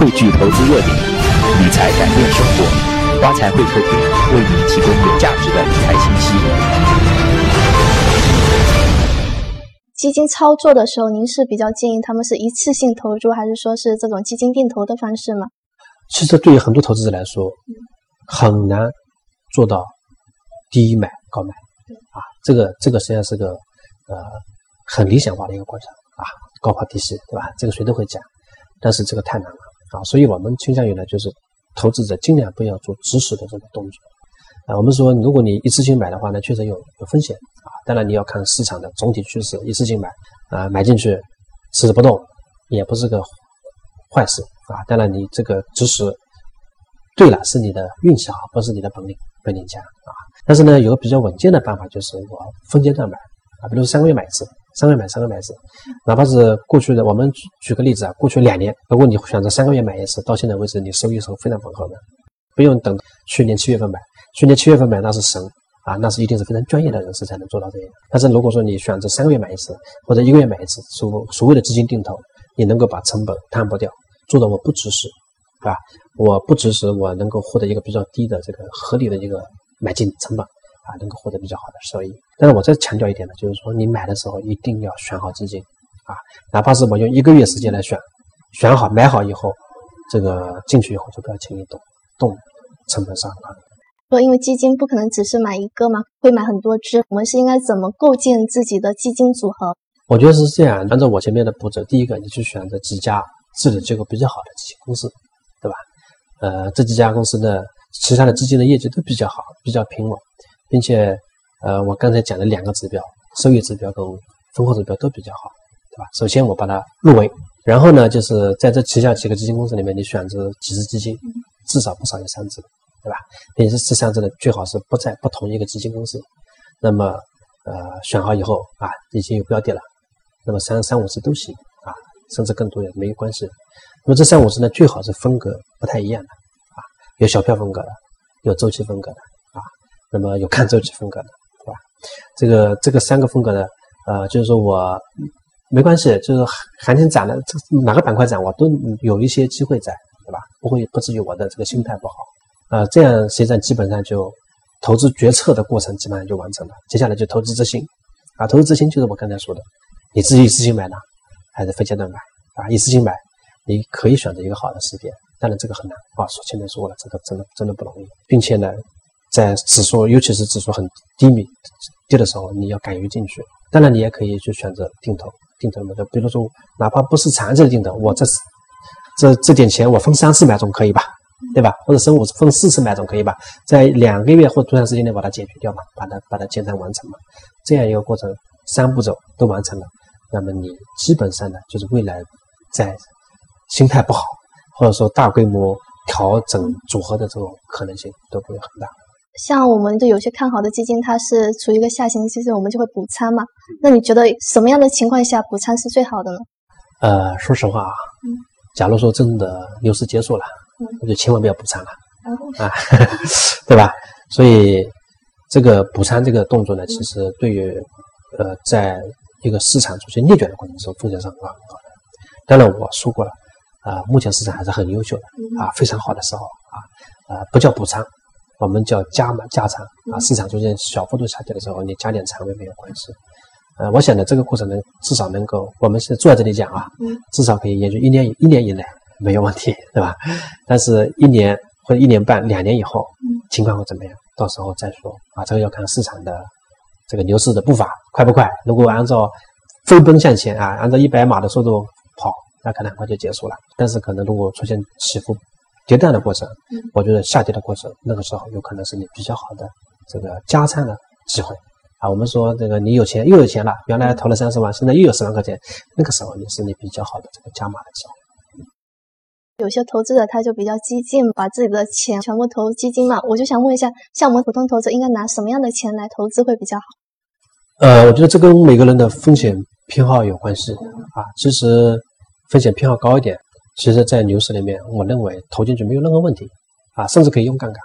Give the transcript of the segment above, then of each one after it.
汇聚投资热点，理财改变生活。发财会客厅为你提供有价值的理财信息。基金操作的时候，您是比较建议他们是一次性投入，还是说是这种基金定投的方式吗？其实对于很多投资者来说，很难做到低买高卖啊，这个这个实际上是个呃很理想化的一个过程啊，高抛低吸，对吧？这个谁都会讲，但是这个太难了啊，所以我们倾向于呢，就是投资者尽量不要做知识的这个动作啊。我们说，如果你一次性买的话呢，确实有有风险啊，当然你要看市场的总体趋势，一次性买啊，买进去持之不动也不是个坏事。啊，当然你这个知识对了，是你的运气好，不是你的本领本领强啊。但是呢，有个比较稳健的办法，就是我分阶段买啊，比如三个月买一次，三个月买三个月买一次，哪怕是过去的，我们举个例子啊，过去两年，如果你选择三个月买一次，到现在为止你收益是非常丰厚的，不用等去年七月份买，去年七月份买那是神啊，那是一定是非常专业的人士才能做到这样。但是如果说你选择三个月买一次，或者一个月买一次，所所谓的资金定投，你能够把成本摊薄掉。做的我不支持，对吧？我不支持，我能够获得一个比较低的这个合理的一个买进成本啊，能够获得比较好的收益。但是我再强调一点呢，就是说你买的时候一定要选好基金啊，哪怕是我用一个月时间来选，选好买好以后，这个进去以后就不要轻易动，动成本上啊。说因为基金不可能只是买一个嘛，会买很多只，我们是应该怎么构建自己的基金组合？我觉得是这样，按照我前面的步骤，第一个你去选择几家。治理结构比较好的基金公司，对吧？呃，这几家公司的其他的基金的业绩都比较好，比较平稳，并且，呃，我刚才讲的两个指标，收益指标跟分红指标都比较好，对吧？首先我把它入围，然后呢，就是在这旗下几个基金公司里面，你选择几只基金，至少不少于三只，对吧？并且这三只呢，最好是不在不同一个基金公司。那么，呃，选好以后啊，已经有标的了，那么三三五只都行啊。甚至更多也没有关系。那么这三五只呢，最好是风格不太一样的啊，有小票风格的，有周期风格的啊，那么有看周期风格的？这个这个三个风格呢，呃，就是说我没关系，就是行情涨了，这哪个板块涨，我都有一些机会在，对吧？不会不至于我的这个心态不好，呃，这样实际上基本上就投资决策的过程基本上就完成了。接下来就投资执行啊，投资执行就是我刚才说的，你自己一次性买呢。还是分阶段买啊，一次性买，你可以选择一个好的时点，当然这个很难啊。说前面说了，这个真的真的不容易，并且呢，在指数尤其是指数很低迷低的时候，你要敢于进去。当然，你也可以去选择定投，定投目标，比如说哪怕不是长期的定投，我这这这点钱我分三次买总可以吧，对吧？或者分五分四次买总可以吧？在两个月或多长时间内把它解决掉嘛，把它把它减仓完成嘛，这样一个过程，三步骤都完成了。那么你基本上呢，就是未来在心态不好，或者说大规模调整组合的这种可能性都不会很大。像我们对有些看好的基金，它是处于一个下行趋势，我们就会补仓嘛。那你觉得什么样的情况下补仓是最好的呢？呃，说实话啊，假如说真的牛市结束了，那就千万不要补仓了啊，对吧？所以这个补仓这个动作呢，其实对于呃在一个市场出现逆转的过程中，风险是很高很高的。当然我说过了，啊，目前市场还是很优秀的，啊，非常好的时候，啊，啊，不叫补仓，我们叫加码加仓，啊，市场出现小幅度下跌的时候，你加点仓位没有关系。呃，我想呢，这个过程呢，至少能够，我们是坐在这里讲啊，至少可以研究一年一年以内没有问题，对吧？但是一年或者一年半、两年以后，情况会怎么样？到时候再说，啊，这个要看市场的。这个牛市的步伐快不快？如果按照飞奔向前啊，按照一百码的速度跑，那可能很快就结束了。但是可能如果出现起伏、跌宕的过程，我觉得下跌的过程，那个时候有可能是你比较好的这个加仓的机会啊。我们说这个你有钱又有钱了，原来投了三十万，现在又有十万块钱，那个时候也是你比较好的这个加码的机会。有些投资者他就比较激进，把自己的钱全部投基金嘛。我就想问一下，像我们普通投资，应该拿什么样的钱来投资会比较好？呃，我觉得这跟每个人的风险偏好有关系啊。其实风险偏好高一点，其实，在牛市里面，我认为投进去没有任何问题啊，甚至可以用杠杆。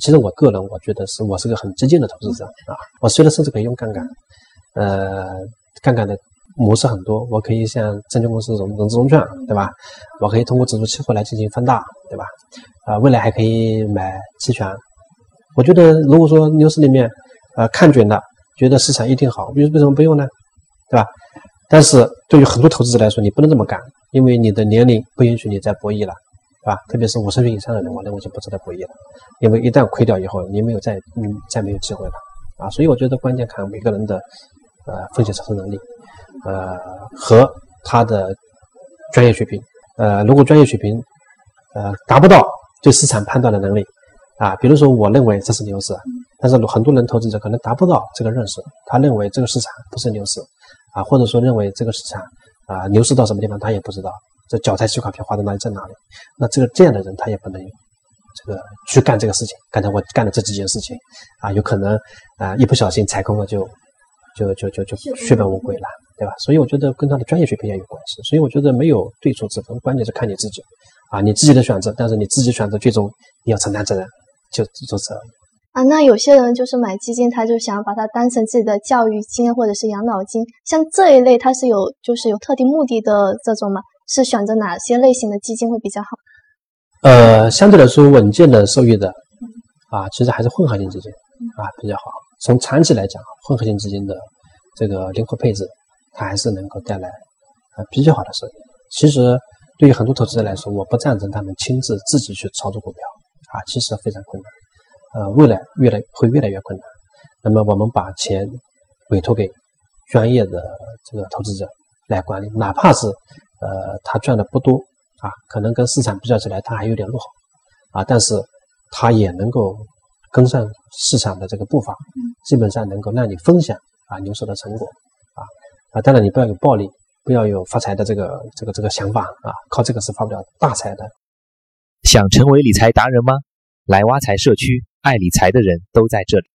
其实我个人我觉得是我是个很激进的投资者啊，我虽然甚至可以用杠杆，呃，杠杆的模式很多，我可以像证券公司融融资融券，对吧？我可以通过指数期货来进行放大，对吧？啊，未来还可以买期权。我觉得如果说牛市里面，呃，看准了，觉得市场一定好，为为什么不用呢？对吧？但是对于很多投资者来说，你不能这么干，因为你的年龄不允许你再博弈了，对吧？特别是五十岁以上的人，我认为就不值得博弈了，因为一旦亏掉以后，你没有再嗯再没有机会了啊！所以我觉得关键看每个人的呃风险承受能力。呃，和他的专业水平，呃，如果专业水平，呃，达不到对市场判断的能力，啊，比如说我认为这是牛市，但是很多人投资者可能达不到这个认识，他认为这个市场不是牛市，啊，或者说认为这个市场啊流失到什么地方他也不知道，这脚踩几块票花在哪里在哪里，那这个这样的人他也不能这个去干这个事情，刚才我干的这几件事情，啊，有可能啊一不小心踩空了就就就就就血本无归了。对吧？所以我觉得跟他的专业水平也有关系。所以我觉得没有对错之分，关键是看你自己啊，你自己的选择。但是你自己选择，最终你要承担责任，就就这而已啊。那有些人就是买基金，他就想把它当成自己的教育金或者是养老金，像这一类，它是有就是有特定目的的这种嘛？是选择哪些类型的基金会比较好？呃，相对来说稳健的收益的啊，其实还是混合型基金啊比较好。从长期来讲，混合型基金的这个灵活配置。它还是能够带来啊比较好的收益。其实对于很多投资者来说，我不赞成他们亲自自己去操作股票啊，其实非常困难。呃，未来越来会越来越困难。那么我们把钱委托给专业的这个投资者来管理，哪怕是呃他赚的不多啊，可能跟市场比较起来他还有点落后啊，但是他也能够跟上市场的这个步伐，基本上能够让你分享啊牛市的成果。啊，当然你不要有暴利，不要有发财的这个这个这个想法啊，靠这个是发不了大财的。想成为理财达人吗？来挖财社区，爱理财的人都在这里。